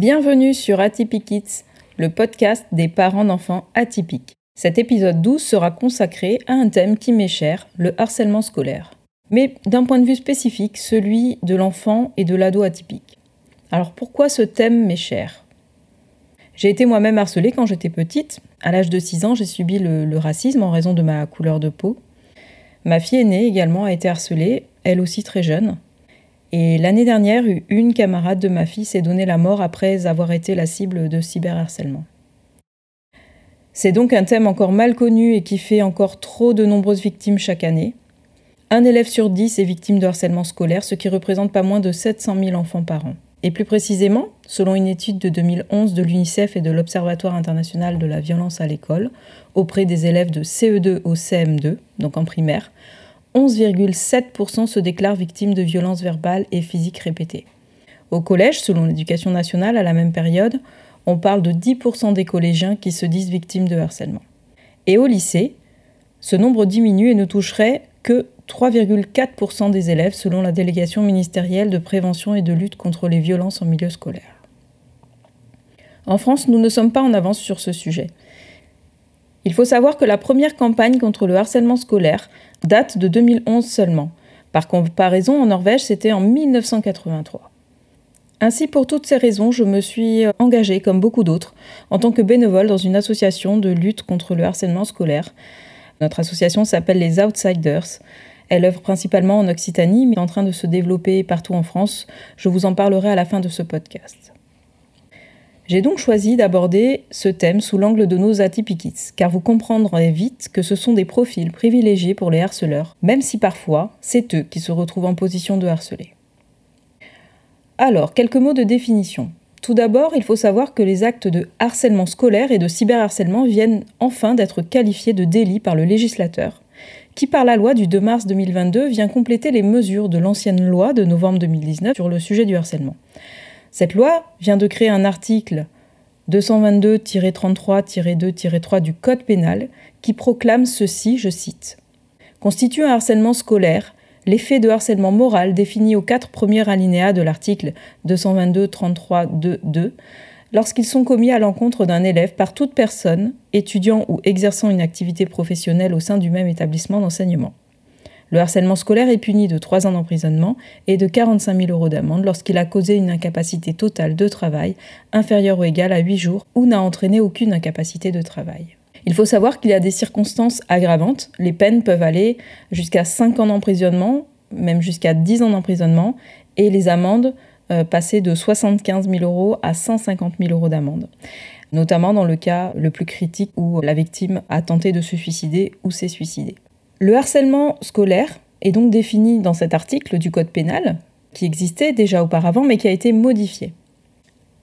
Bienvenue sur Atypique Kids, le podcast des parents d'enfants atypiques. Cet épisode 12 sera consacré à un thème qui m'est cher, le harcèlement scolaire. Mais d'un point de vue spécifique, celui de l'enfant et de l'ado atypique. Alors pourquoi ce thème m'est cher? J'ai été moi-même harcelée quand j'étais petite. À l'âge de 6 ans, j'ai subi le, le racisme en raison de ma couleur de peau. Ma fille aînée également a été harcelée, elle aussi très jeune. Et l'année dernière, une camarade de ma fille s'est donné la mort après avoir été la cible de cyberharcèlement. C'est donc un thème encore mal connu et qui fait encore trop de nombreuses victimes chaque année. Un élève sur dix est victime de harcèlement scolaire, ce qui représente pas moins de 700 000 enfants par an. Et plus précisément, selon une étude de 2011 de l'UNICEF et de l'Observatoire international de la violence à l'école, auprès des élèves de CE2 au CM2, donc en primaire, 11,7% se déclarent victimes de violences verbales et physiques répétées. Au collège, selon l'éducation nationale, à la même période, on parle de 10% des collégiens qui se disent victimes de harcèlement. Et au lycée, ce nombre diminue et ne toucherait que 3,4% des élèves selon la délégation ministérielle de prévention et de lutte contre les violences en milieu scolaire. En France, nous ne sommes pas en avance sur ce sujet. Il faut savoir que la première campagne contre le harcèlement scolaire date de 2011 seulement. Par comparaison, en Norvège, c'était en 1983. Ainsi, pour toutes ces raisons, je me suis engagée, comme beaucoup d'autres, en tant que bénévole dans une association de lutte contre le harcèlement scolaire. Notre association s'appelle les Outsiders. Elle œuvre principalement en Occitanie, mais est en train de se développer partout en France. Je vous en parlerai à la fin de ce podcast. J'ai donc choisi d'aborder ce thème sous l'angle de nos atypiques, car vous comprendrez vite que ce sont des profils privilégiés pour les harceleurs, même si parfois c'est eux qui se retrouvent en position de harceler. Alors, quelques mots de définition. Tout d'abord, il faut savoir que les actes de harcèlement scolaire et de cyberharcèlement viennent enfin d'être qualifiés de délits par le législateur, qui par la loi du 2 mars 2022 vient compléter les mesures de l'ancienne loi de novembre 2019 sur le sujet du harcèlement. Cette loi vient de créer un article 222-33-2-3 du Code pénal qui proclame ceci, je cite Constitue un harcèlement scolaire l'effet de harcèlement moral défini aux quatre premiers alinéas de l'article 222-33-2-2 lorsqu'ils sont commis à l'encontre d'un élève par toute personne, étudiant ou exerçant une activité professionnelle au sein du même établissement d'enseignement. Le harcèlement scolaire est puni de 3 ans d'emprisonnement et de 45 000 euros d'amende lorsqu'il a causé une incapacité totale de travail inférieure ou égale à 8 jours ou n'a entraîné aucune incapacité de travail. Il faut savoir qu'il y a des circonstances aggravantes. Les peines peuvent aller jusqu'à 5 ans d'emprisonnement, même jusqu'à 10 ans d'emprisonnement, et les amendes euh, passer de 75 000 euros à 150 000 euros d'amende notamment dans le cas le plus critique où la victime a tenté de se suicider ou s'est suicidée. Le harcèlement scolaire est donc défini dans cet article du Code pénal, qui existait déjà auparavant mais qui a été modifié.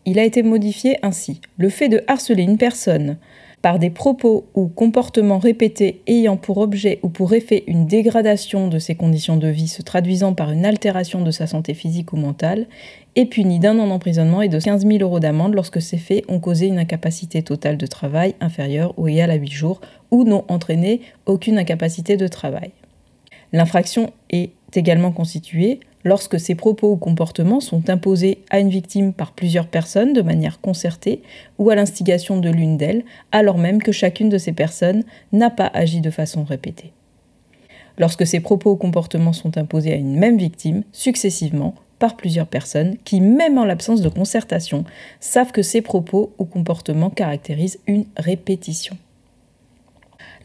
Il a été modifié ainsi. Le fait de harceler une personne par des propos ou comportements répétés ayant pour objet ou pour effet une dégradation de ses conditions de vie se traduisant par une altération de sa santé physique ou mentale est puni d'un an d'emprisonnement et de 15 000 euros d'amende lorsque ces faits ont causé une incapacité totale de travail inférieure ou égale à 8 jours ou n'ont entraîné aucune incapacité de travail. L'infraction est également constituée lorsque ces propos ou comportements sont imposés à une victime par plusieurs personnes de manière concertée ou à l'instigation de l'une d'elles, alors même que chacune de ces personnes n'a pas agi de façon répétée. Lorsque ces propos ou comportements sont imposés à une même victime, successivement, par plusieurs personnes qui, même en l'absence de concertation, savent que ces propos ou comportements caractérisent une répétition.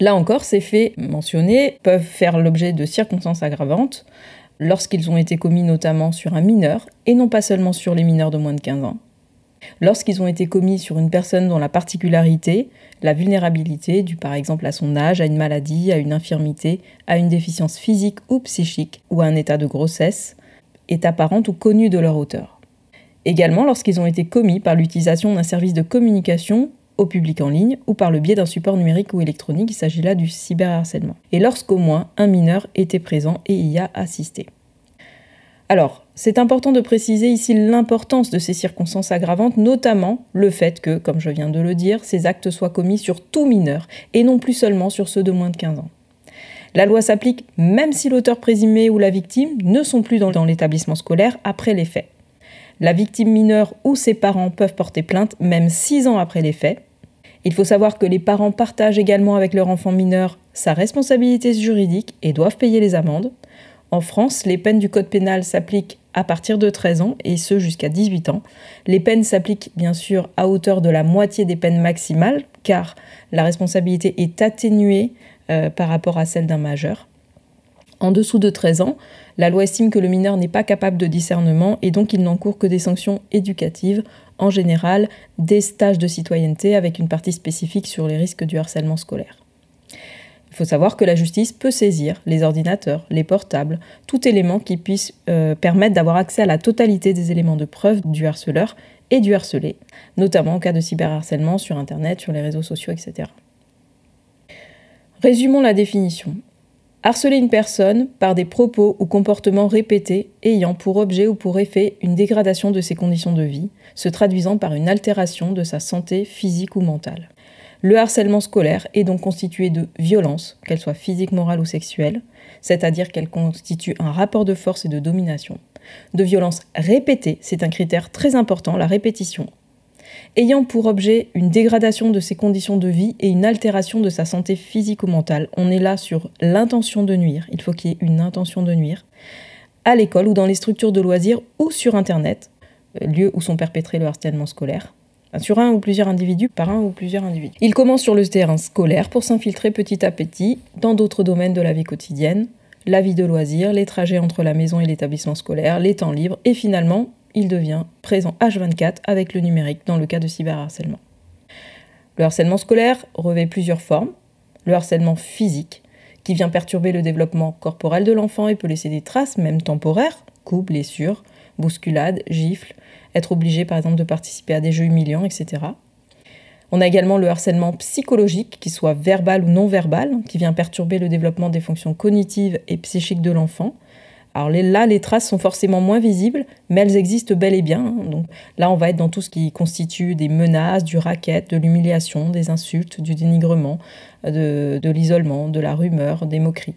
Là encore, ces faits mentionnés peuvent faire l'objet de circonstances aggravantes, lorsqu'ils ont été commis notamment sur un mineur, et non pas seulement sur les mineurs de moins de 15 ans, lorsqu'ils ont été commis sur une personne dont la particularité, la vulnérabilité, due par exemple à son âge, à une maladie, à une infirmité, à une déficience physique ou psychique, ou à un état de grossesse, est apparente ou connue de leur auteur. Également lorsqu'ils ont été commis par l'utilisation d'un service de communication au public en ligne ou par le biais d'un support numérique ou électronique, il s'agit là du cyberharcèlement. Et lorsqu'au moins un mineur était présent et y a assisté. Alors, c'est important de préciser ici l'importance de ces circonstances aggravantes, notamment le fait que, comme je viens de le dire, ces actes soient commis sur tout mineur et non plus seulement sur ceux de moins de 15 ans. La loi s'applique même si l'auteur présumé ou la victime ne sont plus dans l'établissement scolaire après les faits. La victime mineure ou ses parents peuvent porter plainte même six ans après les faits. Il faut savoir que les parents partagent également avec leur enfant mineur sa responsabilité juridique et doivent payer les amendes. En France, les peines du Code pénal s'appliquent à partir de 13 ans et ce jusqu'à 18 ans. Les peines s'appliquent bien sûr à hauteur de la moitié des peines maximales car la responsabilité est atténuée euh, par rapport à celle d'un majeur. En dessous de 13 ans, la loi estime que le mineur n'est pas capable de discernement et donc il n'encourt que des sanctions éducatives, en général des stages de citoyenneté avec une partie spécifique sur les risques du harcèlement scolaire. Il faut savoir que la justice peut saisir les ordinateurs, les portables, tout élément qui puisse euh, permettre d'avoir accès à la totalité des éléments de preuve du harceleur et du harcelé, notamment en cas de cyberharcèlement sur Internet, sur les réseaux sociaux, etc. Résumons la définition. Harceler une personne par des propos ou comportements répétés ayant pour objet ou pour effet une dégradation de ses conditions de vie, se traduisant par une altération de sa santé physique ou mentale. Le harcèlement scolaire est donc constitué de violences, qu'elles soient physiques, morales ou sexuelles, c'est-à-dire qu'elles constituent un rapport de force et de domination. De violences répétées, c'est un critère très important, la répétition. Ayant pour objet une dégradation de ses conditions de vie et une altération de sa santé physique ou mentale. On est là sur l'intention de nuire, il faut qu'il y ait une intention de nuire, à l'école ou dans les structures de loisirs ou sur Internet, euh, lieu où sont perpétrés le harcèlement scolaire sur un ou plusieurs individus par un ou plusieurs individus. Il commence sur le terrain scolaire pour s'infiltrer petit à petit dans d'autres domaines de la vie quotidienne, la vie de loisirs, les trajets entre la maison et l'établissement scolaire, les temps libres, et finalement, il devient présent H24 avec le numérique dans le cas de cyberharcèlement. Le harcèlement scolaire revêt plusieurs formes. Le harcèlement physique, qui vient perturber le développement corporel de l'enfant et peut laisser des traces, même temporaires, coups, blessures, bousculades, gifles, être obligé par exemple de participer à des jeux humiliants, etc. On a également le harcèlement psychologique, qui soit verbal ou non verbal, qui vient perturber le développement des fonctions cognitives et psychiques de l'enfant. Alors là, les traces sont forcément moins visibles, mais elles existent bel et bien. Hein. Donc là, on va être dans tout ce qui constitue des menaces, du racket, de l'humiliation, des insultes, du dénigrement, de, de l'isolement, de la rumeur, des moqueries.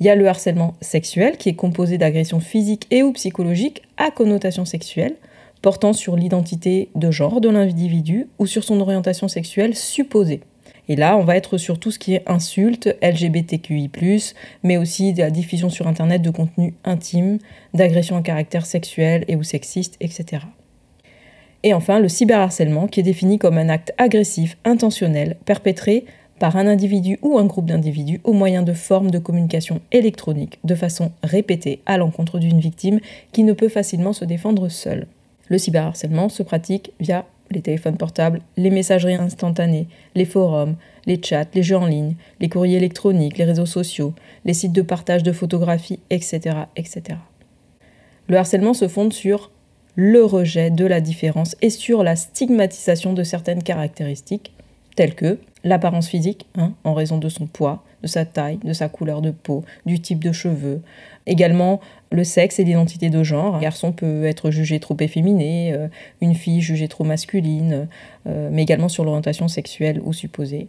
Il y a le harcèlement sexuel qui est composé d'agressions physiques et ou psychologiques à connotation sexuelle portant sur l'identité de genre de l'individu ou sur son orientation sexuelle supposée. Et là, on va être sur tout ce qui est insultes, LGBTQI, mais aussi de la diffusion sur Internet de contenu intime, d'agressions à caractère sexuel et ou sexiste, etc. Et enfin, le cyberharcèlement, qui est défini comme un acte agressif, intentionnel, perpétré par un individu ou un groupe d'individus au moyen de formes de communication électronique de façon répétée à l'encontre d'une victime qui ne peut facilement se défendre seule. Le cyberharcèlement se pratique via les téléphones portables, les messageries instantanées, les forums, les chats, les jeux en ligne, les courriers électroniques, les réseaux sociaux, les sites de partage de photographies, etc., etc. Le harcèlement se fonde sur le rejet de la différence et sur la stigmatisation de certaines caractéristiques, telles que l'apparence physique, hein, en raison de son poids, de sa taille, de sa couleur de peau, du type de cheveux. Également le sexe et l'identité de genre. Un garçon peut être jugé trop efféminé, euh, une fille jugée trop masculine, euh, mais également sur l'orientation sexuelle ou supposée.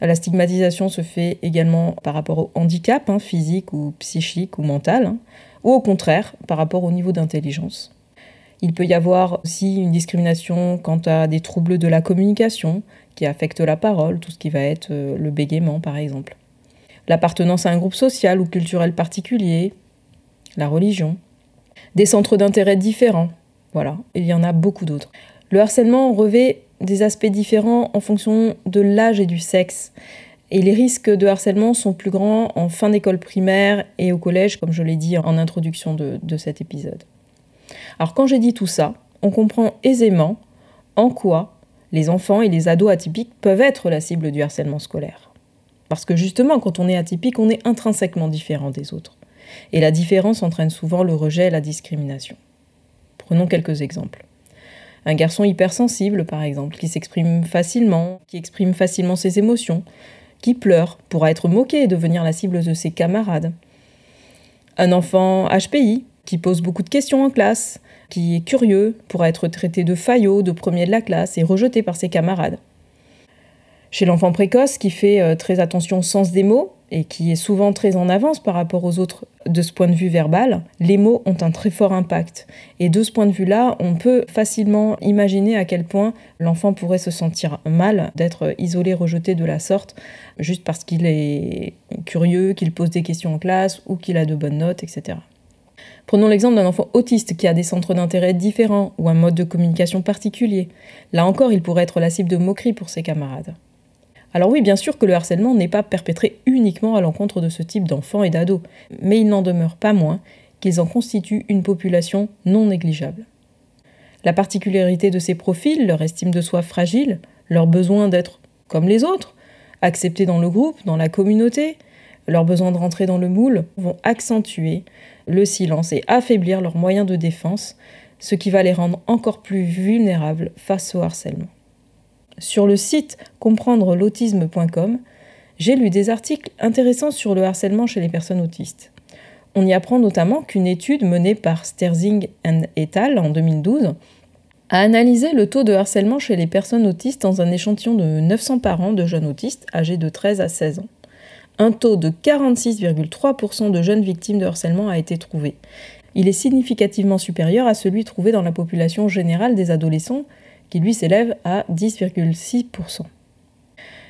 La stigmatisation se fait également par rapport au handicap, hein, physique ou psychique ou mental, hein, ou au contraire par rapport au niveau d'intelligence. Il peut y avoir aussi une discrimination quant à des troubles de la communication qui affectent la parole, tout ce qui va être euh, le bégaiement par exemple l'appartenance à un groupe social ou culturel particulier, la religion, des centres d'intérêt différents. Voilà, il y en a beaucoup d'autres. Le harcèlement revêt des aspects différents en fonction de l'âge et du sexe. Et les risques de harcèlement sont plus grands en fin d'école primaire et au collège, comme je l'ai dit en introduction de, cet épisode. Alors quand j'ai dit tout ça, on comprend aisément en quoi les enfants et les ados atypiques peuvent être la cible du harcèlement scolaire. Parce que justement, quand on est atypique, on est intrinsèquement différent des autres. Et la différence entraîne souvent le rejet et la discrimination. Prenons quelques exemples. Un garçon hypersensible, par exemple, qui s'exprime facilement, qui exprime facilement ses émotions, qui pleure, pourra être moqué et devenir la cible de ses camarades. Un enfant HPI, qui pose beaucoup de questions en classe, qui est curieux, pourra être traité de faillot, de premier de la classe et rejeté par ses camarades. Chez l'enfant précoce qui fait euh, très attention au sens des mots et qui est souvent très en avance par rapport aux autres de ce point de vue verbal, les mots ont un très fort impact. Et de ce point de vue-là, on peut facilement imaginer à quel point l'enfant pourrait se sentir mal d'être isolé, rejeté de la sorte, juste parce qu'il est curieux, qu'il pose des questions en classe ou qu'il a de bonnes notes, etc. Prenons l'exemple d'un enfant autiste qui a des centres d'intérêt différents ou un mode de communication particulier. Là encore, il pourrait être la cible de moqueries pour ses camarades. Alors oui, bien sûr que le harcèlement n'est pas perpétré uniquement à l'encontre de ce type d'enfants et d'ados, mais il n'en demeure pas moins qu'ils en constituent une population non négligeable. La particularité de ces profils, leur estime de soi fragile, leur besoin d'être comme les autres, acceptés dans le groupe, dans la communauté, leur besoin de rentrer dans le moule, vont accentuer le silence et affaiblir leurs moyens de défense, ce qui va les rendre encore plus vulnérables face au harcèlement. Sur le site comprendre l'autisme.com, j'ai lu des articles intéressants sur le harcèlement chez les personnes autistes. On y apprend notamment qu'une étude menée par Sterzing et al. en 2012 a analysé le taux de harcèlement chez les personnes autistes dans un échantillon de 900 parents de jeunes autistes âgés de 13 à 16 ans. Un taux de 46,3% de jeunes victimes de harcèlement a été trouvé. Il est significativement supérieur à celui trouvé dans la population générale des adolescents qui lui s'élève à 10,6%.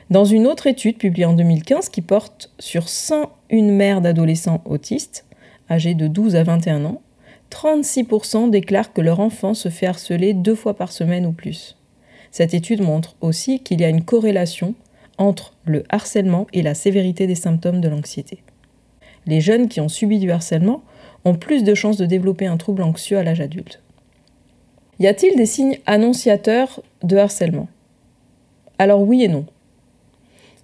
Dans une autre étude publiée en 2015 qui porte sur 101 mères d'adolescents autistes, âgés de 12 à 21 ans, 36% déclarent que leur enfant se fait harceler deux fois par semaine ou plus. Cette étude montre aussi qu'il y a une corrélation entre le harcèlement et la sévérité des symptômes de l'anxiété. Les jeunes qui ont subi du harcèlement ont plus de chances de développer un trouble anxieux à l'âge adulte. Y a-t-il des signes annonciateurs de harcèlement? Alors oui et non.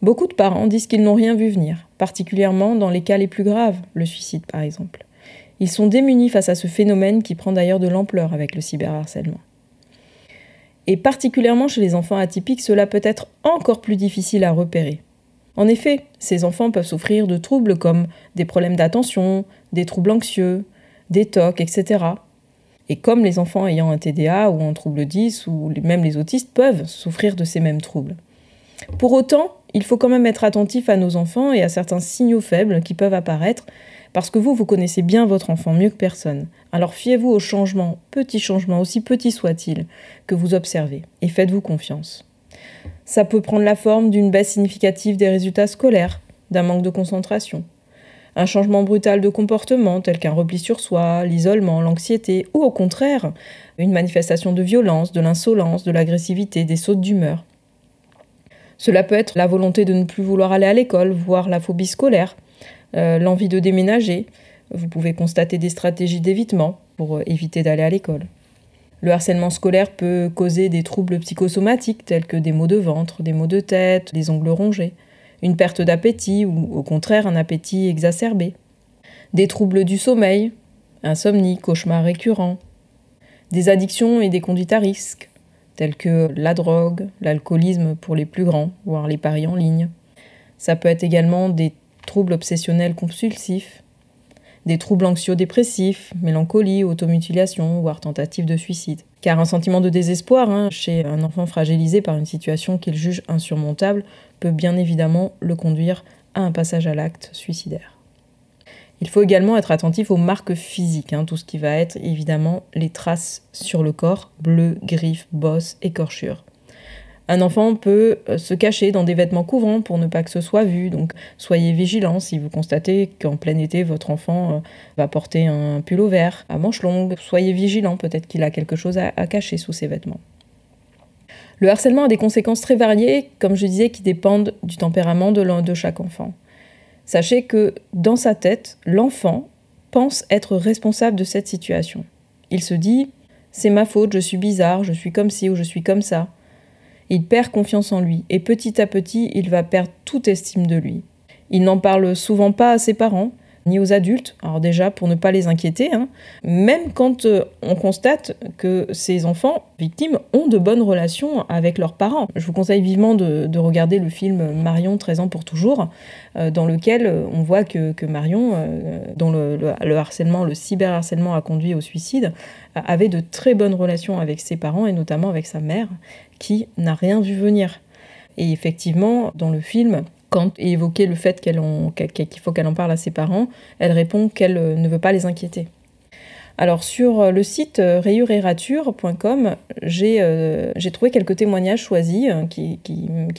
Beaucoup de parents disent qu'ils n'ont rien vu venir, particulièrement dans les cas les plus graves, le suicide par exemple. Ils sont démunis face à ce phénomène qui prend d'ailleurs de l'ampleur avec le cyberharcèlement. Et particulièrement chez les enfants atypiques, cela peut être encore plus difficile à repérer. En effet, ces enfants peuvent souffrir de troubles comme des problèmes d'attention, des troubles anxieux, des TOC, etc. Et comme les enfants ayant un TDA ou un trouble 10 ou même les autistes peuvent souffrir de ces mêmes troubles. Pour autant, il faut quand même être attentif à nos enfants et à certains signaux faibles qui peuvent apparaître parce que vous, vous connaissez bien votre enfant mieux que personne. Alors fiez-vous aux changements, petits changements, aussi petits soient-ils, que vous observez, et faites-vous confiance. Ça peut prendre la forme d'une baisse significative des résultats scolaires, d'un manque de concentration, un changement brutal de comportement tel qu'un repli sur soi, l'isolement, l'anxiété, ou au contraire, une manifestation de violence, de l'insolence, de l'agressivité, des sautes d'humeur. Cela peut être la volonté de ne plus vouloir aller à l'école, voire la phobie scolaire, euh, l'envie de déménager. Vous pouvez constater des stratégies d'évitement pour éviter d'aller à l'école. Le harcèlement scolaire peut causer des troubles psychosomatiques tels que des maux de ventre, des maux de tête, des ongles rongés une perte d'appétit ou au contraire un appétit exacerbé, des troubles du sommeil, insomnie, cauchemars récurrents, des addictions et des conduites à risque, telles que la drogue, l'alcoolisme pour les plus grands, voire les paris en ligne. Ça peut être également des troubles obsessionnels compulsifs, des troubles anxio-dépressifs, mélancolie, automutilation, voire tentative de suicide. Car un sentiment de désespoir hein, chez un enfant fragilisé par une situation qu'il juge insurmontable peut bien évidemment le conduire à un passage à l'acte suicidaire. Il faut également être attentif aux marques physiques, hein, tout ce qui va être évidemment les traces sur le corps, bleu, griffes, bosses, écorchures. Un enfant peut euh, se cacher dans des vêtements couvrants pour ne pas que ce soit vu, donc soyez vigilants si vous constatez qu'en plein été votre enfant euh, va porter un pull vert à manches longues. Soyez vigilants, peut-être qu'il a quelque chose à, cacher sous ses vêtements. Le harcèlement a des conséquences très variées, comme je disais, qui dépendent du tempérament de, chaque enfant. Sachez que dans sa tête, l'enfant pense être responsable de cette situation. Il se dit c'est ma faute, je suis bizarre, je suis comme ci ou je suis comme ça. Il perd confiance en lui et petit à petit, il va perdre toute estime de lui. Il n'en parle souvent pas à ses parents, ni aux adultes, alors déjà pour ne pas les inquiéter, hein. même quand euh, on constate que ces enfants victimes ont de bonnes relations avec leurs parents. Je vous conseille vivement de, regarder le film Marion 13 ans pour toujours, euh, dans lequel euh, on voit que, Marion, dont le, le, harcèlement, le cyberharcèlement a conduit au suicide, avait de très bonnes relations avec ses parents et notamment avec sa mère, qui n'a rien vu venir. Et effectivement, dans le film, Quand évoqué le fait qu'il faut qu'elle en parle à ses parents, elle répond qu'elle ne veut pas les inquiéter. Alors sur le site rayurérature.com, j'ai trouvé quelques témoignages choisis qui,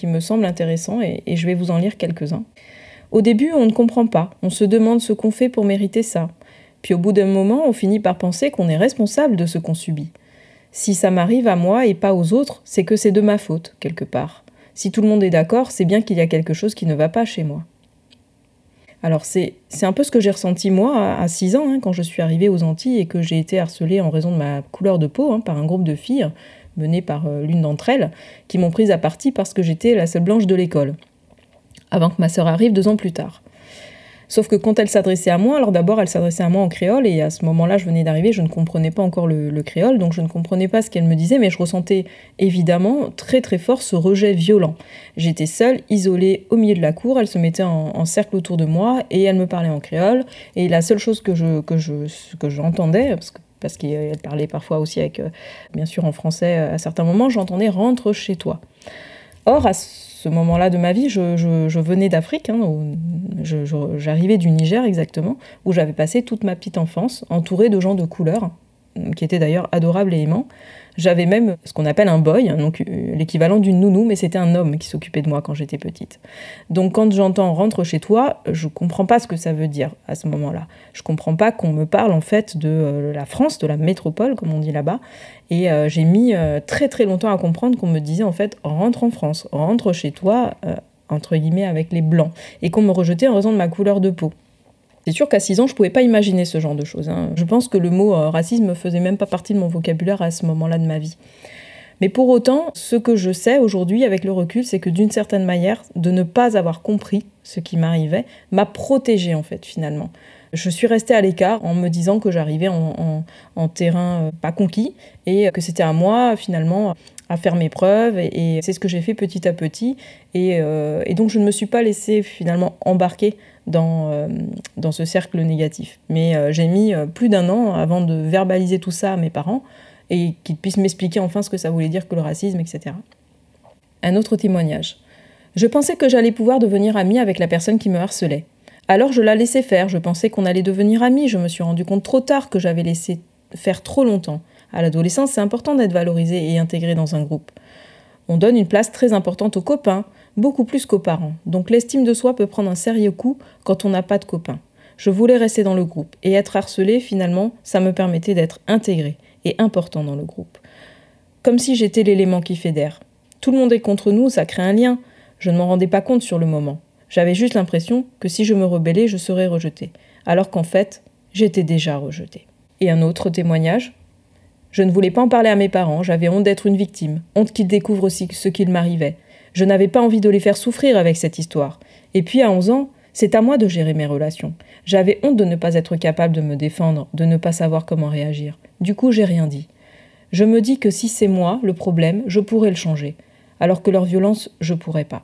me semblent intéressants et je vais vous en lire quelques-uns. Au début, on ne comprend pas, on se demande ce qu'on fait pour mériter ça. Puis au bout d'un moment, on finit par penser qu'on est responsable de ce qu'on subit. Si ça m'arrive à moi et pas aux autres, c'est que c'est de ma faute, quelque part. Si tout le monde est d'accord, c'est bien qu'il y a quelque chose qui ne va pas chez moi. Alors c'est un peu ce que j'ai ressenti moi à 6 ans, hein, quand je suis arrivée aux Antilles et que j'ai été harcelée en raison de ma couleur de peau hein, par un groupe de filles, menées par euh, l'une d'entre elles, qui m'ont prise à partie parce que j'étais la seule blanche de l'école avant que ma sœur arrive deux ans plus tard. Sauf que quand elle s'adressait à moi, alors d'abord elle s'adressait à moi en créole et à ce moment-là je venais d'arriver, je ne comprenais pas encore le, créole, donc je ne comprenais pas ce qu'elle me disait, mais je ressentais évidemment très très fort ce rejet violent. J'étais seule, isolée au milieu de la cour, elle se mettait en, cercle autour de moi et elle me parlait en créole et la seule chose que je que je que j'entendais parce que parce qu'elle parlait parfois aussi avec, euh, bien sûr en français à certains moments, j'entendais rentre chez toi. Or, à moment-là de ma vie, je, venais d'Afrique, hein, j'arrivais du Niger exactement, où j'avais passé toute ma petite enfance entourée de gens de couleur, qui étaient d'ailleurs adorables et aimants. J'avais même ce qu'on appelle un boy, hein, donc euh, l'équivalent d'une nounou, mais c'était un homme qui s'occupait de moi quand j'étais petite. Donc quand j'entends rentre chez toi, je comprends pas ce que ça veut dire à ce moment-là. Je comprends pas qu'on me parle en fait de euh, la France, de la métropole comme on dit là-bas. Et euh, j'ai mis très très longtemps à comprendre qu'on me disait en fait rentre en France, rentre chez toi entre guillemets avec les blancs, et qu'on me rejetait en raison de ma couleur de peau. C'est sûr qu'à 6 ans, je ne pouvais pas imaginer ce genre de choses. Hein. Je pense que le mot euh, racisme ne faisait même pas partie de mon vocabulaire à ce moment-là de ma vie. Mais pour autant, ce que je sais aujourd'hui avec le recul, c'est que d'une certaine manière, de ne pas avoir compris ce qui m'arrivait m'a protégée en fait finalement. Je suis restée à l'écart en me disant que j'arrivais en, terrain euh, pas conquis et que c'était à moi finalement à faire mes preuves et, c'est ce que j'ai fait petit à petit et, euh, et, donc je ne me suis pas laissée finalement embarquer dans, euh, dans ce cercle négatif. Mais euh, j'ai mis euh, plus d'un an avant de verbaliser tout ça à mes parents et qu'ils puissent m'expliquer enfin ce que ça voulait dire que le racisme, etc. Un autre témoignage. Je pensais que j'allais pouvoir devenir amie avec la personne qui me harcelait. Alors je la laissais faire, je pensais qu'on allait devenir amis, je me suis rendu compte trop tard que j'avais laissé faire trop longtemps. À l'adolescence, c'est important d'être valorisé et intégré dans un groupe. On donne une place très importante aux copains, beaucoup plus qu'aux parents. Donc l'estime de soi peut prendre un sérieux coup quand on n'a pas de copains. Je voulais rester dans le groupe et être harcelé, finalement, ça me permettait d'être intégré et important dans le groupe. Comme si j'étais l'élément qui fédère. Tout le monde est contre nous, ça crée un lien. Je ne m'en rendais pas compte sur le moment. J'avais juste l'impression que si je me rebellais, je serais rejeté. Alors qu'en fait, j'étais déjà rejeté. Et un autre témoignage Je ne voulais pas en parler à mes parents, j'avais honte d'être une victime, honte qu'ils découvrent aussi ce qu'il m'arrivait. Je n'avais pas envie de les faire souffrir avec cette histoire. Et puis à 11 ans, c'est à moi de gérer mes relations. J'avais honte de ne pas être capable de me défendre, de ne pas savoir comment réagir. Du coup, j'ai rien dit. Je me dis que si c'est moi le problème, je pourrais le changer, alors que leur violence, je pourrais pas.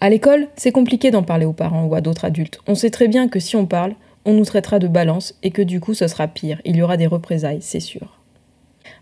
À l'école, c'est compliqué d'en parler aux parents ou à d'autres adultes. On sait très bien que si on parle, on nous traitera de balance et que du coup ce sera pire, il y aura des représailles, c'est sûr.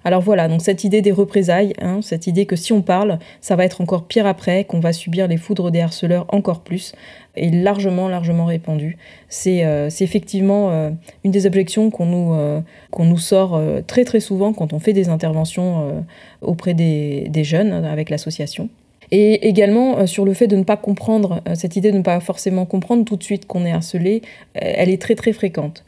Alors voilà, donc cette idée des représailles, hein, cette idée que si on parle, ça va être encore pire après, qu'on va subir les foudres des harceleurs encore plus, est largement, largement répandue. C'est euh, effectivement euh, une des objections qu'on nous, euh, nous sort très très souvent quand on fait des interventions auprès des, des jeunes avec l'association. Et également sur le fait de ne pas comprendre, cette idée de ne pas forcément comprendre tout de suite qu'on est harcelé, elle est très très fréquente.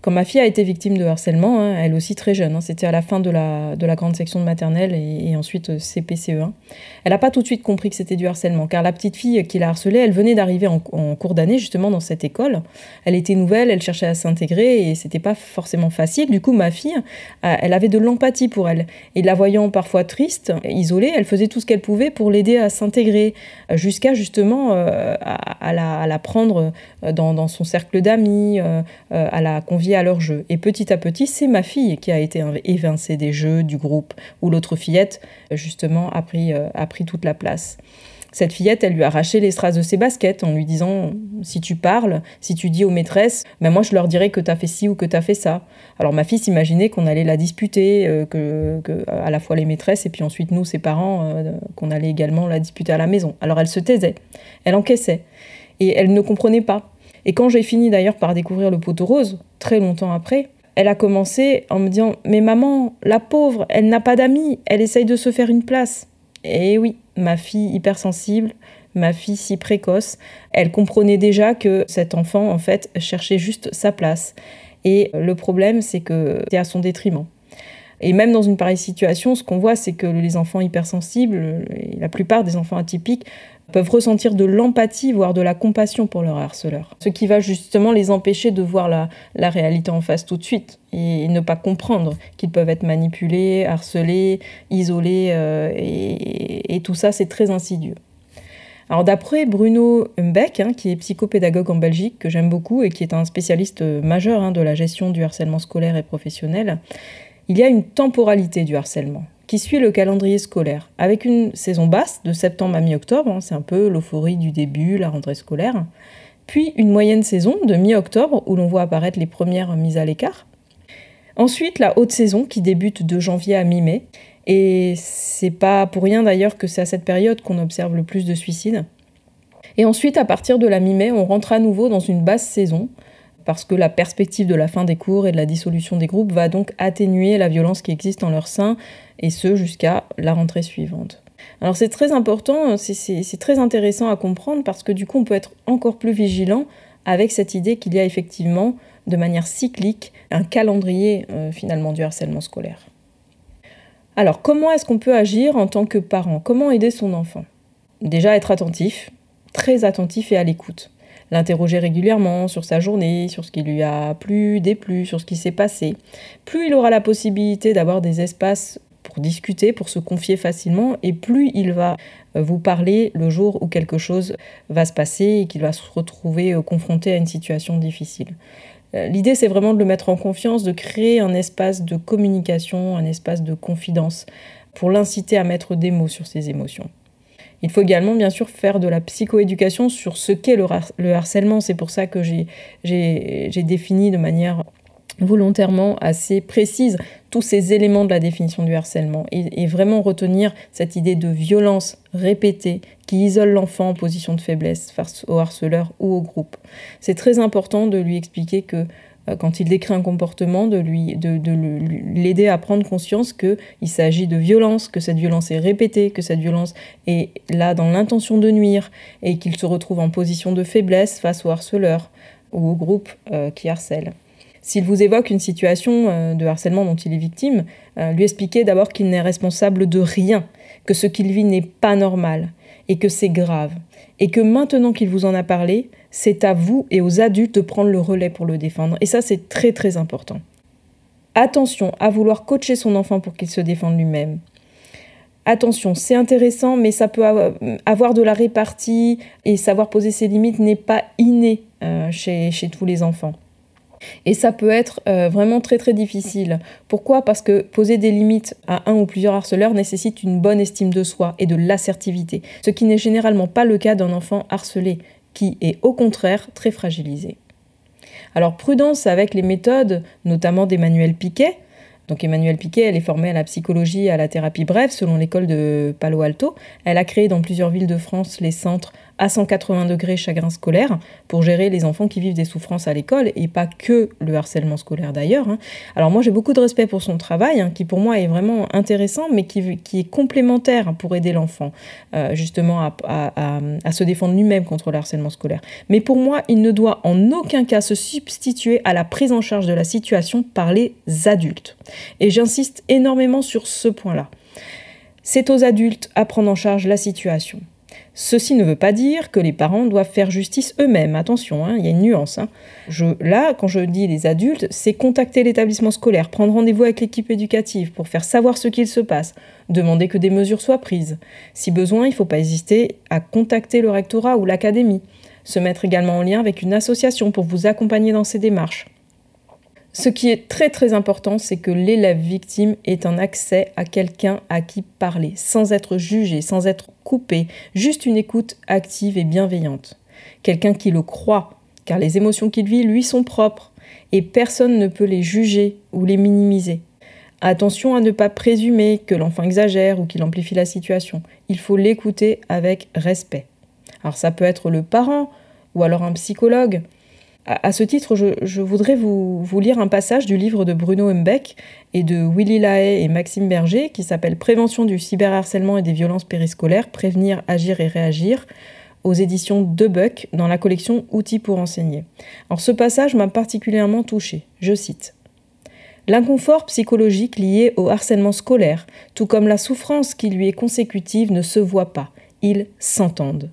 Quand ma fille a été victime de harcèlement, hein, elle aussi très jeune, hein, c'était à la fin de la, de la grande section de maternelle et, ensuite euh, CPCE1, elle n'a pas tout de suite compris que c'était du harcèlement, car la petite fille qui l'a harcelée, elle venait d'arriver en, cours d'année justement dans cette école. Elle était nouvelle, elle cherchait à s'intégrer et c'était pas forcément facile. Du coup, ma fille, euh, elle avait de l'empathie pour elle. Et la voyant parfois triste, isolée, elle faisait tout ce qu'elle pouvait pour l'aider à s'intégrer, euh, jusqu'à justement à, la, à, la, prendre dans, dans son cercle d'amis, à la convier à leur jeu. Et petit à petit, c'est ma fille qui a été évincée des jeux, du groupe, où l'autre fillette, justement, a pris, euh, a pris toute la place. Cette fillette, elle lui a arraché les strass de ses baskets en lui disant si tu parles, si tu dis aux maîtresses, ben moi je leur dirai que t'as fait ci ou que t'as fait ça. Alors ma fille s'imaginait qu'on allait la disputer, euh, que, à la fois les maîtresses et puis ensuite nous, ses parents, euh, qu'on allait également la disputer à la maison. Alors elle se taisait, elle encaissait et elle ne comprenait pas. Et quand j'ai fini d'ailleurs par découvrir le poteau rose, très longtemps après, elle a commencé en me disant Mais maman, la pauvre, elle n'a pas d'amis, elle essaye de se faire une place. Et oui, ma fille hypersensible, ma fille si précoce, elle comprenait déjà que cet enfant, en fait, cherchait juste sa place. Et le problème, c'est que c'est à son détriment. Et même dans une pareille situation, ce qu'on voit, c'est que les enfants hypersensibles, la plupart des enfants atypiques, peuvent ressentir de l'empathie, voire de la compassion pour leur harceleur. Ce qui va justement les empêcher de voir la, réalité en face tout de suite et ne pas comprendre qu'ils peuvent être manipulés, harcelés, isolés, euh, et, tout ça, c'est très insidieux. Alors d'après Bruno Humbeck, hein, qui est psychopédagogue en Belgique, que j'aime beaucoup et qui est un spécialiste majeur hein, de la gestion du harcèlement scolaire et professionnel, il y a une temporalité du harcèlement qui suit le calendrier scolaire, avec une saison basse de septembre à mi-octobre, hein, c'est un peu l'euphorie du début, la rentrée scolaire, puis une moyenne saison de mi-octobre où l'on voit apparaître les premières mises à l'écart. Ensuite, la haute saison qui débute de janvier à mi-mai, et c'est pas pour rien d'ailleurs que c'est à cette période qu'on observe le plus de suicides. Et ensuite, à partir de la mi-mai, on rentre à nouveau dans une basse saison, parce que la perspective de la fin des cours et de la dissolution des groupes va donc atténuer la violence qui existe en leur sein, et ce jusqu'à la rentrée suivante. Alors c'est très important, c'est très intéressant à comprendre parce que du coup on peut être encore plus vigilant avec cette idée qu'il y a effectivement de manière cyclique un calendrier euh, finalement du harcèlement scolaire. Alors comment est-ce qu'on peut agir en tant que parent? Comment aider son enfant? Déjà être attentif, très attentif et à l'écoute l'interroger régulièrement sur sa journée, sur ce qui lui a plu, déplu, sur ce qui s'est passé. Plus il aura la possibilité d'avoir des espaces pour discuter, pour se confier facilement, et plus il va euh, vous parler le jour où quelque chose va se passer et qu'il va se retrouver euh, confronté à une situation difficile. Euh, l'idée, c'est vraiment de le mettre en confiance, de créer un espace de communication, un espace de confidence, pour l'inciter à mettre des mots sur ses émotions. Il faut également, bien sûr, faire de la psychoéducation sur ce qu'est le, harcèlement. C'est pour ça que j'ai défini de manière volontairement assez précise tous ces éléments de la définition du harcèlement et, vraiment retenir cette idée de violence répétée qui isole l'enfant en position de faiblesse face au harceleur ou au groupe. C'est très important de lui expliquer que quand il décrit un comportement, de lui, de, l'aider à prendre conscience qu'il s'agit de violence, que cette violence est répétée, que cette violence est là dans l'intention de nuire et qu'il se retrouve en position de faiblesse face au harceleur ou au groupe euh, qui harcèle. S'il vous évoque une situation euh, de harcèlement dont il est victime, lui expliquer d'abord qu'il n'est responsable de rien, que ce qu'il vit n'est pas normal et que c'est grave, et que maintenant qu'il vous en a parlé, c'est à vous et aux adultes de prendre le relais pour le défendre. Et ça, c'est très très important. Attention à vouloir coacher son enfant pour qu'il se défende lui-même. Attention, c'est intéressant, mais ça peut avoir de la répartie et savoir poser ses limites n'est pas inné euh, chez, tous les enfants. Et ça peut être euh, vraiment très très difficile. Pourquoi? Parce que poser des limites à un ou plusieurs harceleurs nécessite une bonne estime de soi et de l'assertivité, ce qui n'est généralement pas le cas d'un enfant harcelé qui est au contraire très fragilisé. Alors prudence avec les méthodes, notamment d'Emmanuel Piquet. Donc Emmanuel Piquet, elle est formée à la psychologie et à la thérapie brève selon l'école de Palo Alto. Elle a créé dans plusieurs villes de France les centres à 180 degrés chagrin scolaire pour gérer les enfants qui vivent des souffrances à l'école et pas que le harcèlement scolaire d'ailleurs. Hein. Alors moi j'ai beaucoup de respect pour son travail hein, qui pour moi est vraiment intéressant mais qui, qui est complémentaire pour aider l'enfant euh, justement à, à, à, se défendre lui-même contre le harcèlement scolaire. Mais pour moi il ne doit en aucun cas se substituer à la prise en charge de la situation par les adultes. Et j'insiste énormément sur ce point-là. C'est aux adultes à prendre en charge la situation. Ceci ne veut pas dire que les parents doivent faire justice eux-mêmes. Attention, hein, il y a une nuance. Hein. là, quand je dis les adultes, c'est contacter l'établissement scolaire, prendre rendez-vous avec l'équipe éducative pour faire savoir ce qu'il se passe, demander que des mesures soient prises. Si besoin, il ne faut pas hésiter à contacter le rectorat ou l'académie. Se mettre également en lien avec une association pour vous accompagner dans ces démarches. Ce qui est très très important, c'est que l'élève victime ait un accès à quelqu'un à qui parler, sans être jugé, sans être coupé, juste une écoute active et bienveillante. Quelqu'un qui le croit, car les émotions qu'il vit lui sont propres, et personne ne peut les juger ou les minimiser. Attention à ne pas présumer que l'enfant exagère ou qu'il amplifie la situation. Il faut l'écouter avec respect. Alors ça peut être le parent ou alors un psychologue. À, ce titre, je, voudrais vous, lire un passage du livre de Bruno Hembeck et de Willy Lahaye et Maxime Berger qui s'appelle Prévention du cyberharcèlement et des violences périscolaires, prévenir, agir et réagir aux éditions De Buck dans la collection Outils pour enseigner. Alors ce passage m'a particulièrement touché. Je cite L'inconfort psychologique lié au harcèlement scolaire, tout comme la souffrance qui lui est consécutive, ne se voit pas, ils s'entendent.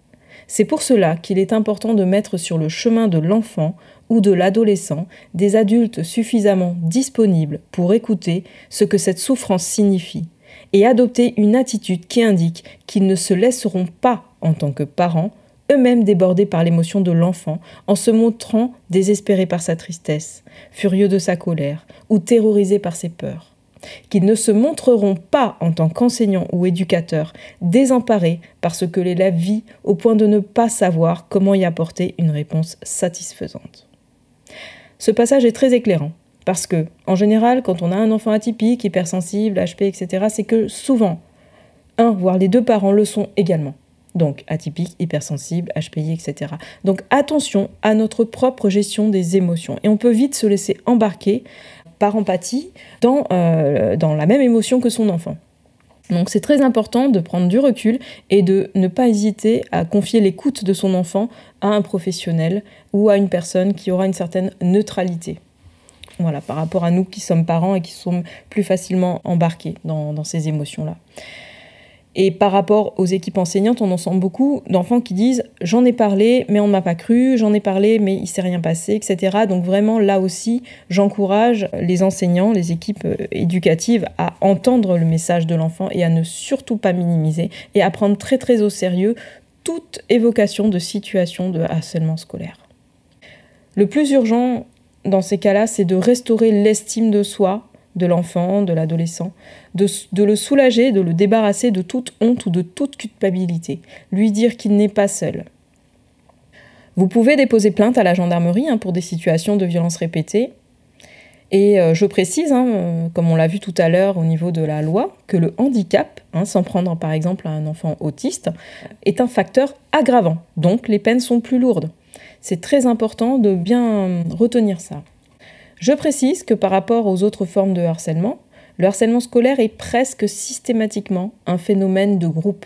C'est pour cela qu'il est important de mettre sur le chemin de l'enfant ou de l'adolescent des adultes suffisamment disponibles pour écouter ce que cette souffrance signifie et adopter une attitude qui indique qu'ils ne se laisseront pas, en tant que parents, eux-mêmes débordés par l'émotion de l'enfant, en se montrant désespérés par sa tristesse, furieux de sa colère ou terrorisés par ses peurs. Qu'ils ne se montreront pas en tant qu'enseignants ou éducateurs désemparés par ce que l'élève vit au point de ne pas savoir comment y apporter une réponse satisfaisante. Ce passage est très éclairant parce que, en général, quand on a un enfant atypique, hypersensible, HP, etc., c'est que souvent, un, voire les deux parents le sont également donc atypique, hypersensible, HPI, etc. Donc attention à notre propre gestion des émotions. Et on peut vite se laisser embarquer par empathie dans, euh, dans la même émotion que son enfant. Donc c'est très important de prendre du recul et de ne pas hésiter à confier l'écoute de son enfant à un professionnel ou à une personne qui aura une certaine neutralité. Voilà, par rapport à nous qui sommes parents et qui sommes plus facilement embarqués dans, dans ces émotions-là. Et par rapport aux équipes enseignantes, on en sent beaucoup d'enfants qui disent j'en ai parlé, mais on ne m'a pas cru, j'en ai parlé, mais il s'est rien passé, etc. Donc vraiment, là aussi, j'encourage les enseignants, les équipes euh, éducatives à entendre le message de l'enfant et à ne surtout pas minimiser et à prendre très très au sérieux toute évocation de situation de harcèlement scolaire. Le plus urgent dans ces cas-là, c'est de restaurer l'estime de soi, de l'enfant, de l'adolescent, de, le soulager, de le débarrasser de toute honte ou de toute culpabilité, lui dire qu'il n'est pas seul. Vous pouvez déposer plainte à la gendarmerie hein, pour des situations de violence répétées. Et euh, je précise, hein, comme on l'a vu tout à l'heure au niveau de la loi, que le handicap, hein, sans prendre par exemple un enfant autiste, est un facteur aggravant. Donc les peines sont plus lourdes. C'est très important de bien retenir ça. Je précise que par rapport aux autres formes de harcèlement, le harcèlement scolaire est presque systématiquement un phénomène de groupe.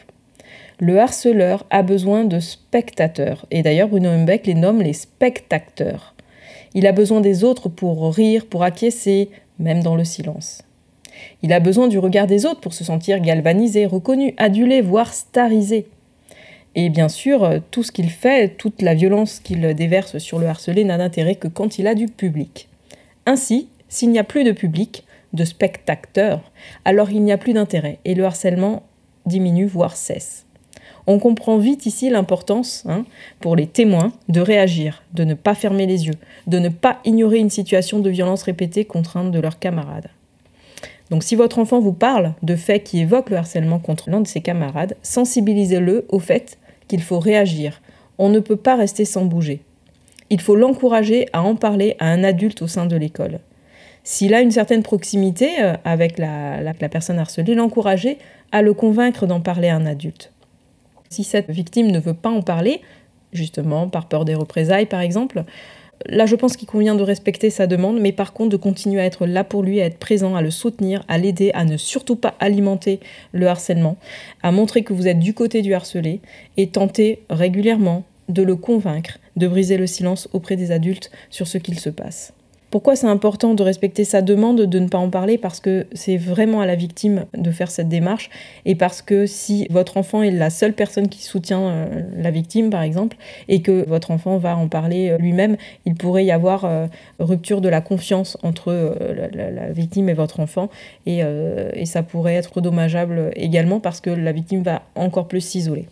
Le harceleur a besoin de spectateurs, et d'ailleurs Bruno Humbeck les nomme les spectateurs. Il a besoin des autres pour rire, pour acquiescer, même dans le silence. Il a besoin du regard des autres pour se sentir galvanisé, reconnu, adulé, voire starisé. Et bien sûr, tout ce qu'il fait, toute la violence qu'il déverse sur le harcelé n'a d'intérêt que quand il a du public. Ainsi, s'il n'y a plus de public, de spectateurs, alors il n'y a plus d'intérêt et le harcèlement diminue, voire cesse. On comprend vite ici l'importance, hein, pour les témoins, de réagir, de ne pas fermer les yeux, de ne pas ignorer une situation de violence répétée contrainte de leurs camarades. Donc si votre enfant vous parle de faits qui évoquent le harcèlement contre l'un de ses camarades, sensibilisez-le au fait qu'il faut réagir. On ne peut pas rester sans bouger il faut l'encourager à en parler à un adulte au sein de l'école. S'il a une certaine proximité euh, avec la, la personne harcelée, l'encourager à le convaincre d'en parler à un adulte. Si cette victime ne veut pas en parler, justement par peur des représailles par exemple, là je pense qu'il convient de respecter sa demande, mais par contre de continuer à être là pour lui, à être présent, à le soutenir, à l'aider, à ne surtout pas alimenter le harcèlement, à montrer que vous êtes du côté du harcelé et tenter régulièrement de le convaincre de briser le silence auprès des adultes sur ce qu'il se passe. Pourquoi c'est important de respecter sa demande, de ne pas en parler? Parce que c'est vraiment à la victime de faire cette démarche et parce que si votre enfant est la seule personne qui soutient euh, la victime, par exemple, et que votre enfant va en parler euh, lui-même, il pourrait y avoir euh, rupture de la confiance entre la, victime et votre enfant et ça pourrait être dommageable également parce que la victime va encore plus s'isoler.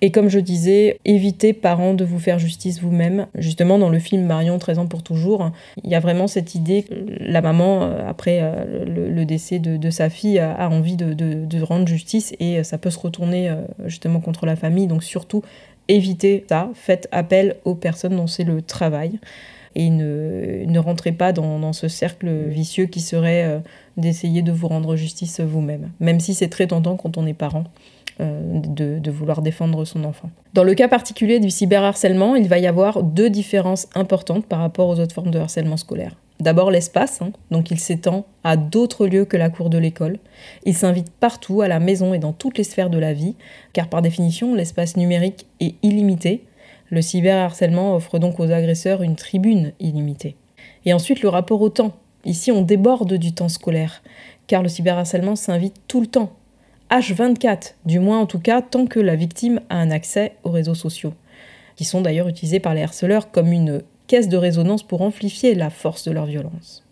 Et comme je disais, évitez, parents, de vous faire justice vous-même. Justement, dans le film Marion, 13 ans pour toujours, il y a vraiment cette idée que la maman, euh, après euh, le, décès de, sa fille, a, envie de, rendre justice et ça peut se retourner euh, justement contre la famille. Donc surtout, évitez ça. Faites appel aux personnes dont c'est le travail. Et ne, ne rentrez pas dans, ce cercle vicieux qui serait d'essayer de vous rendre justice vous-même. Même si c'est très tentant quand on est parent. Euh, de, vouloir défendre son enfant. Dans le cas particulier du cyberharcèlement, il va y avoir deux différences importantes par rapport aux autres formes de harcèlement scolaire. D'abord l'espace, hein. donc il s'étend à d'autres lieux que la cour de l'école. Il s'invite partout, à la maison et dans toutes les sphères de la vie, car par définition, l'espace numérique est illimité. Le cyberharcèlement offre donc aux agresseurs une tribune illimitée. Et ensuite le rapport au temps. Ici, on déborde du temps scolaire, car le cyberharcèlement s'invite tout le temps, H24, du moins en tout cas tant que la victime a un accès aux réseaux sociaux, qui sont d'ailleurs utilisés par les harceleurs comme une caisse de résonance pour amplifier la force de leur violence.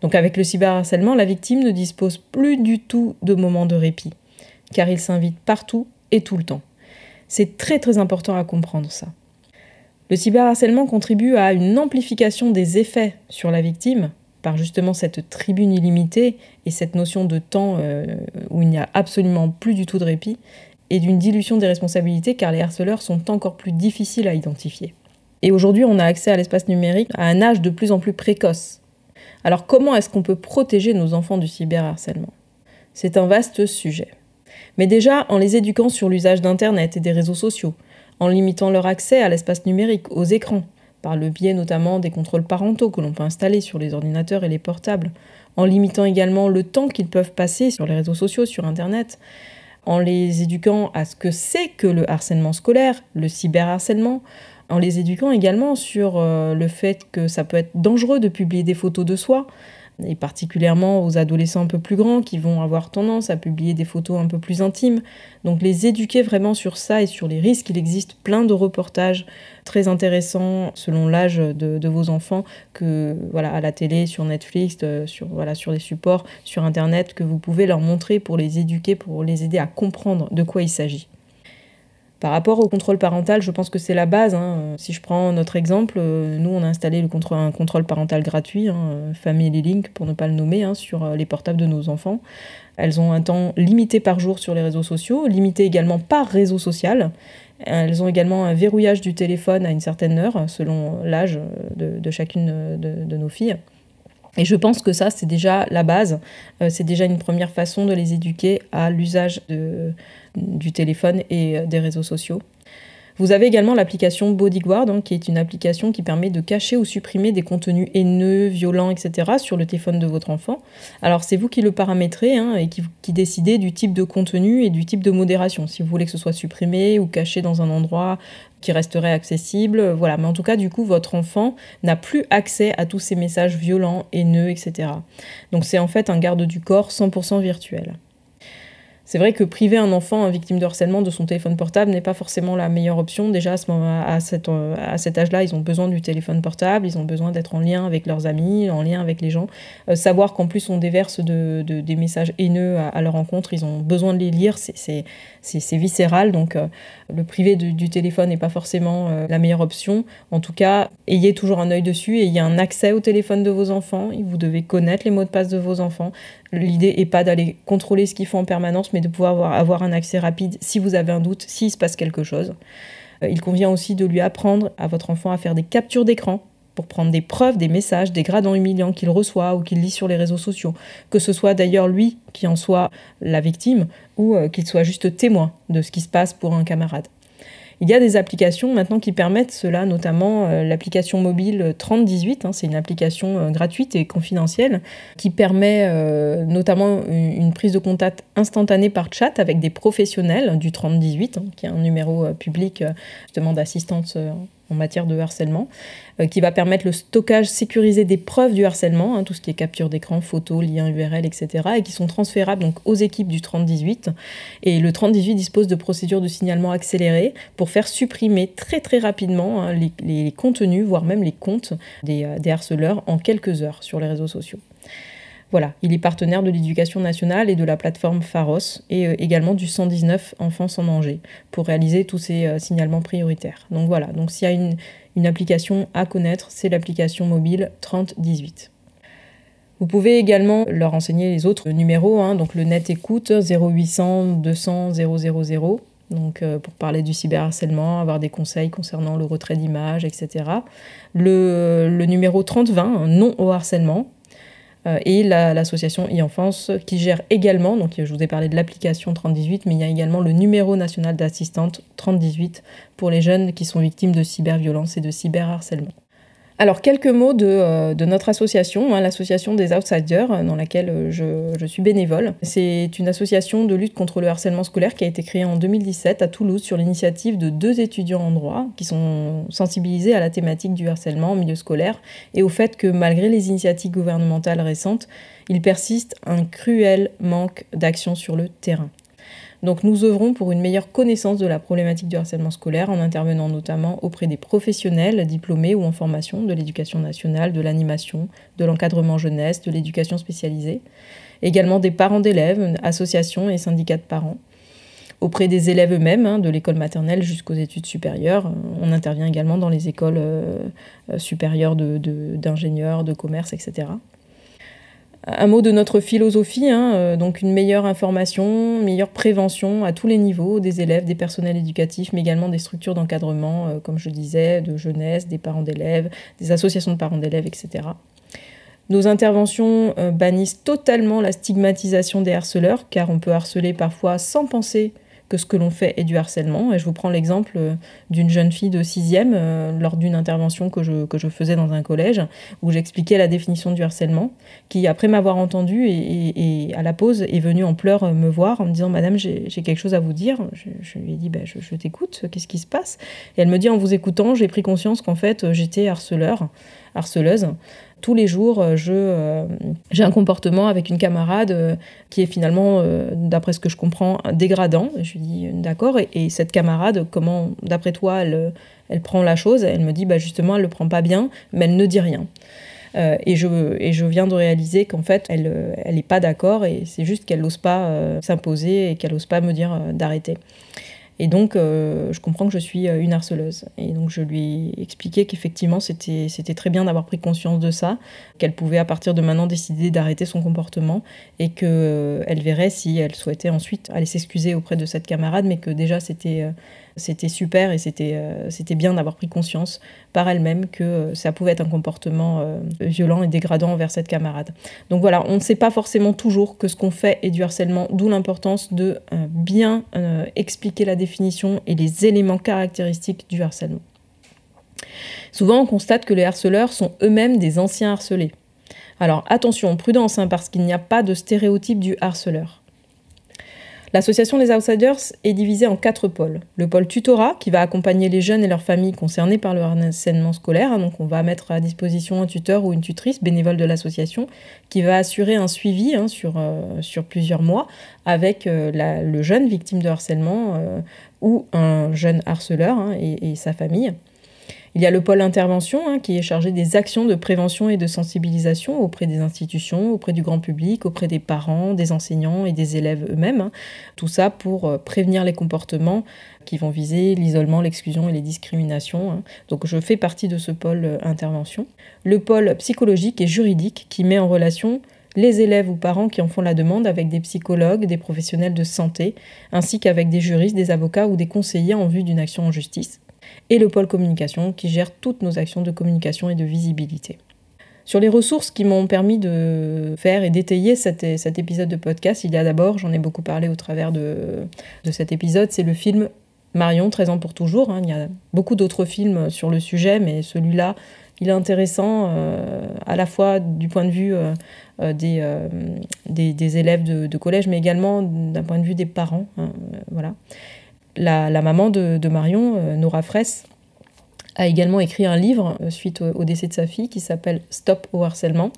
Donc avec le cyberharcèlement, la victime ne dispose plus du tout de moments de répit, car il s'invite partout et tout le temps. C'est très très important à comprendre ça. Le cyberharcèlement contribue à une amplification des effets sur la victime, par justement cette tribune illimitée et cette notion de temps euh, où il n'y a absolument plus du tout de répit, et d'une dilution des responsabilités car les harceleurs sont encore plus difficiles à identifier. Et aujourd'hui, on a accès à l'espace numérique à un âge de plus en plus précoce. Alors comment est-ce qu'on peut protéger nos enfants du cyberharcèlement? C'est un vaste sujet. Mais déjà en les éduquant sur l'usage d'Internet et des réseaux sociaux, en limitant leur accès à l'espace numérique, aux écrans, par le biais notamment des contrôles parentaux que l'on peut installer sur les ordinateurs et les portables, en limitant également le temps qu'ils peuvent passer sur les réseaux sociaux, sur Internet, en les éduquant à ce que c'est que le harcèlement scolaire, le cyberharcèlement, en les éduquant également sur euh, le fait que ça peut être dangereux de publier des photos de soi, et particulièrement aux adolescents un peu plus grands qui vont avoir tendance à publier des photos un peu plus intimes. Donc les éduquer vraiment sur ça et sur les risques. Il existe plein de reportages très intéressants selon l'âge de, vos enfants que voilà à la télé, sur Netflix, euh, sur voilà sur des supports, sur internet que vous pouvez leur montrer pour les éduquer, pour les aider à comprendre de quoi il s'agit. Par rapport au contrôle parental, je pense que c'est la base. Hein. Si je prends notre exemple, euh, nous on a installé un contrôle parental gratuit, hein, Family Link pour ne pas le nommer, hein, sur euh, les portables de nos enfants. Elles ont un temps limité par jour sur les réseaux sociaux, limité également par réseau social. Elles ont également un verrouillage du téléphone à une certaine heure, selon l'âge de, chacune de, nos filles. Et je pense que ça, c'est déjà la base. Euh, c'est déjà une première façon de les éduquer à l'usage du téléphone et euh, des réseaux sociaux. Vous avez également l'application Bodyguard, hein, qui est une application qui permet de cacher ou supprimer des contenus haineux, violents, etc. sur le téléphone de votre enfant. Alors c'est vous qui le paramétrez hein, et qui, décidez du type de contenu et du type de modération. Si vous voulez que ce soit supprimé ou caché dans un endroit qui resterait accessible, voilà. Mais en tout cas, du coup, votre enfant n'a plus accès à tous ces messages violents, haineux, etc. Donc c'est en fait un garde du corps 100% virtuel. C'est vrai que priver un enfant victime de harcèlement de son téléphone portable n'est pas forcément la meilleure option. Déjà, à, ce moment, à, cet, euh, à cet âge-là, ils ont besoin du téléphone portable, ils ont besoin d'être en lien avec leurs amis, en lien avec les gens. Euh, savoir qu'en plus on déverse de, des messages haineux à, leur rencontre, ils ont besoin de les lire, c'est viscéral. Donc euh, le priver du téléphone n'est pas forcément la meilleure option. En tout cas, ayez toujours un œil dessus et il y a un accès au téléphone de vos enfants. Vous devez connaître les mots de passe de vos enfants. L'idée n'est pas d'aller contrôler ce qu'ils font en permanence, mais de pouvoir avoir, un accès rapide si vous avez un doute, s'il se passe quelque chose. Euh, il convient aussi de lui apprendre à votre enfant à faire des captures d'écran pour prendre des preuves, des messages, des gradants humiliants qu'il reçoit ou qu'il lit sur les réseaux sociaux. Que ce soit d'ailleurs lui qui en soit la victime ou euh, qu'il soit juste témoin de ce qui se passe pour un camarade. Il y a des applications maintenant qui permettent cela, notamment euh, l'application mobile 3018, hein, c'est une application euh, gratuite et confidentielle qui permet notamment une, prise de contact instantanée par chat avec des professionnels du 3018, hein, qui est un numéro public justement d'assistance en matière de harcèlement, euh, qui va permettre le stockage sécurisé des preuves du harcèlement, hein, tout ce qui est capture d'écran, photos, liens URL, etc., et qui sont transférables aux équipes du 3018. Et le 3018 dispose de procédures de signalement accélérées pour faire supprimer très très rapidement hein, les, contenus, voire même les comptes euh, des harceleurs en quelques heures sur les réseaux sociaux. Il est partenaire de l'éducation nationale et de la plateforme Pharos et également du 119 Enfance en danger pour réaliser tous ces signalements prioritaires. Donc voilà, s'il y a une, application à connaître, c'est l'application mobile 3018. Vous pouvez également leur renseigner les autres numéros, hein, donc le net écoute 0800 200 000, donc euh, pour parler du cyberharcèlement, avoir des conseils concernant le retrait d'images, etc. Le, le, numéro 3020, non au harcèlement, euh, et l'association e-enfance qui gère également, donc je vous ai parlé de l'application 3018, mais il y a également le numéro national d'assistante 3018 pour les jeunes qui sont victimes de cyberviolence et de cyberharcèlement. Alors, quelques mots de, euh, notre association, hein, l'association des Outsiders, euh, dans laquelle euh, je, suis bénévole. C'est une association de lutte contre le harcèlement scolaire qui a été créée en 2017 à Toulouse sur l'initiative de deux étudiants en droit qui sont sensibilisés à la thématique du harcèlement au milieu scolaire et au fait que malgré les initiatives gouvernementales récentes, il persiste un cruel manque d'action sur le terrain. Donc nous œuvrons pour une meilleure connaissance de la problématique du harcèlement scolaire en intervenant notamment auprès des professionnels diplômés ou en formation de l'éducation nationale, de l'animation, de l'encadrement jeunesse, de l'éducation spécialisée, également des parents d'élèves, associations et syndicats de parents auprès des élèves eux-mêmes, hein, de l'école maternelle jusqu'aux études supérieures. On intervient également dans les écoles euh, euh, supérieures d'ingénieurs, de, de commerce, etc. Un mot de notre philosophie, hein, euh, donc une meilleure information, meilleure prévention à tous les niveaux, des élèves, des personnels éducatifs, mais également des structures d'encadrement, euh, comme je disais, de jeunesse, des parents d'élèves, des associations de parents d'élèves, etc. Nos interventions euh, bannissent totalement la stigmatisation des harceleurs, car on peut harceler parfois sans penser que ce que l'on fait est du harcèlement. Et je vous prends l'exemple euh, d'une jeune fille de 6e euh, lors d'une intervention que je, que je faisais dans un collège où j'expliquais la définition du harcèlement, qui après m'avoir entendu et, à la pause est venue en pleurs euh, me voir en me disant Madame, j'ai quelque chose à vous dire. Je, lui ai dit bah, Je, je t'écoute, qu'est-ce qui se passe? Et elle me dit En vous écoutant, j'ai pris conscience qu'en fait j'étais harceleur, harceleuse tous les jours, euh, je, euh, j'ai un comportement avec une camarade euh, qui est finalement, d'après ce que je comprends, dégradant. Je lui dis d'accord. Et, cette camarade, comment, d'après toi, elle, elle prend la chose? Elle me dit, bah justement, elle le prend pas bien, mais elle ne dit rien. et, je, et je viens de réaliser qu'en fait, elle n'est pas d'accord et c'est juste qu'elle n'ose pas s'imposer et qu'elle n'ose pas me dire d'arrêter. Et donc, euh, je comprends que je suis euh, une harceleuse. Et donc, je lui ai expliqué qu'effectivement, c'était très bien d'avoir pris conscience de ça, qu'elle pouvait à partir de maintenant décider d'arrêter son comportement et qu'elle euh, verrait si elle souhaitait ensuite aller s'excuser auprès de cette camarade, mais que déjà, c'était c'était super et c'était euh, c'était bien d'avoir pris conscience par elle-même que euh, ça pouvait être un comportement euh, violent et dégradant envers cette camarade. Donc voilà, on ne sait pas forcément toujours que ce qu'on fait est du harcèlement, d'où l'importance de bien expliquer la définition et les éléments caractéristiques du harcèlement. Souvent, on constate que les harceleurs sont eux-mêmes des anciens harcelés. Alors attention, prudence, hein, parce qu'il n'y a pas de stéréotype du harceleur. L'association des Outsiders est divisée en quatre pôles. Le pôle tutorat, qui va accompagner les jeunes et leurs familles concernés par le harcèlement scolaire. Hein, donc, on va mettre à disposition un tuteur ou une tutrice bénévole de l'association qui va assurer un suivi hein, sur, euh, sur plusieurs mois avec euh, le jeune victime de harcèlement euh, ou un jeune harceleur hein, et sa famille. Il y a le pôle intervention hein, qui est chargé des actions de prévention et de sensibilisation auprès des institutions, auprès du grand public, auprès des parents, des enseignants et des élèves eux-mêmes. Hein. Tout ça pour euh, prévenir les comportements qui vont viser l'isolement, l'exclusion et les discriminations. Hein. Donc je fais partie de ce pôle euh, intervention. Le pôle psychologique et juridique qui met en relation les élèves ou parents qui en font la demande avec des psychologues, des professionnels de santé, ainsi qu'avec des juristes, des avocats ou des conseillers en vue d'une action en justice et le pôle communication qui gère toutes nos actions de communication et de visibilité. Sur les ressources qui m'ont permis de faire et d'étayer cet, épisode de podcast, il y a d'abord, j'en ai beaucoup parlé au travers de, cet épisode, c'est le film Marion, 13 ans pour toujours. Hein. Il y a beaucoup d'autres films sur le sujet, mais celui-là, il est intéressant euh, à la fois du point de vue euh, euh, des, des, élèves de, collège, mais également d'un point de vue des parents. Hein, voilà la, maman de, Marion, euh, Nora Fraisse, a également écrit un livre euh, suite au, décès de sa fille qui s'appelle Stop au harcèlement.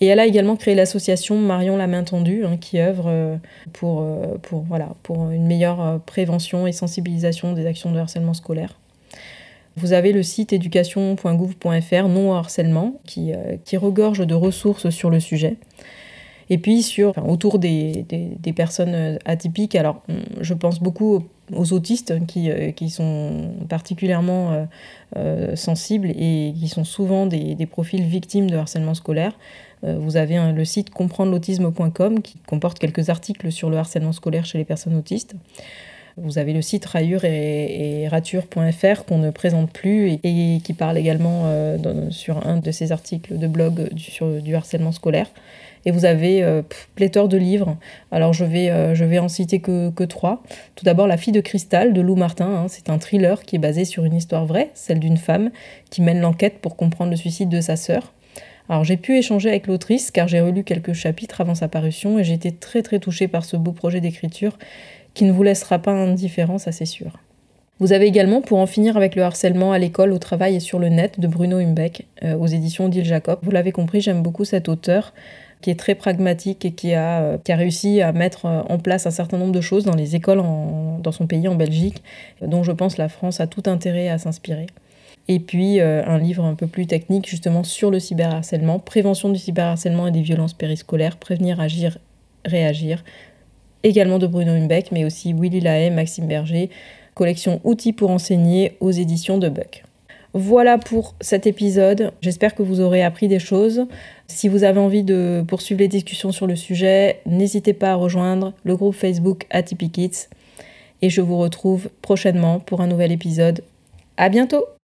Et elle a également créé l'association Marion la main tendue, hein, qui œuvre euh, pour, pour, voilà, pour une meilleure prévention et sensibilisation des actions de harcèlement scolaire. Vous avez le site éducation.gouv.fr non harcèlement qui, qui regorge de ressources sur le sujet. Et puis sur, autour des, personnes atypiques, alors je pense beaucoup aux autistes qui, qui sont particulièrement sensibles et qui sont souvent des, profils victimes de harcèlement scolaire. Vous avez le site comprendre qui comporte quelques articles sur le harcèlement scolaire chez les personnes autistes. Vous avez le site rayure et, rature.fr qu'on ne présente plus et, qui parle également euh, sur un de ces articles de blog sur du harcèlement scolaire. Et vous avez euh, pléthore de livres. Alors je vais, euh, je vais en citer que, trois. Tout d'abord La fille de cristal de Lou Martin. Hein. c'est un thriller qui est basé sur une histoire vraie, celle d'une femme qui mène l'enquête pour comprendre le suicide de sa sœur. Alors j'ai pu échanger avec l'autrice car j'ai relu quelques chapitres avant sa parution et j'ai été très très touchée par ce beau projet d'écriture qui ne vous laissera pas indifférent, ça c'est sûr. Vous avez également Pour en finir avec le harcèlement à l'école, au travail et sur le net de Bruno Humbeck euh, aux éditions d'Il Jacob. Vous l'avez compris, j'aime beaucoup cet auteur qui est très pragmatique et qui a, euh, réussi à mettre euh, en place un certain nombre de choses dans les écoles dans son pays, en Belgique, dont je pense la France a tout intérêt à s'inspirer. Et puis un livre un peu plus technique justement sur le cyberharcèlement, prévention du cyberharcèlement et des violences périscolaires, prévenir, agir, réagir, également de Bruno Humbeck, mais aussi Willy Lahaye, Maxime Berger, collection Outils pour enseigner aux éditions de Buck. Voilà pour cet épisode. J'espère que vous aurez appris des choses. Si vous avez envie de poursuivre les discussions sur le sujet, n'hésitez pas à rejoindre le groupe Facebook Atypic Kids. Et je vous retrouve prochainement pour un nouvel épisode. À bientôt!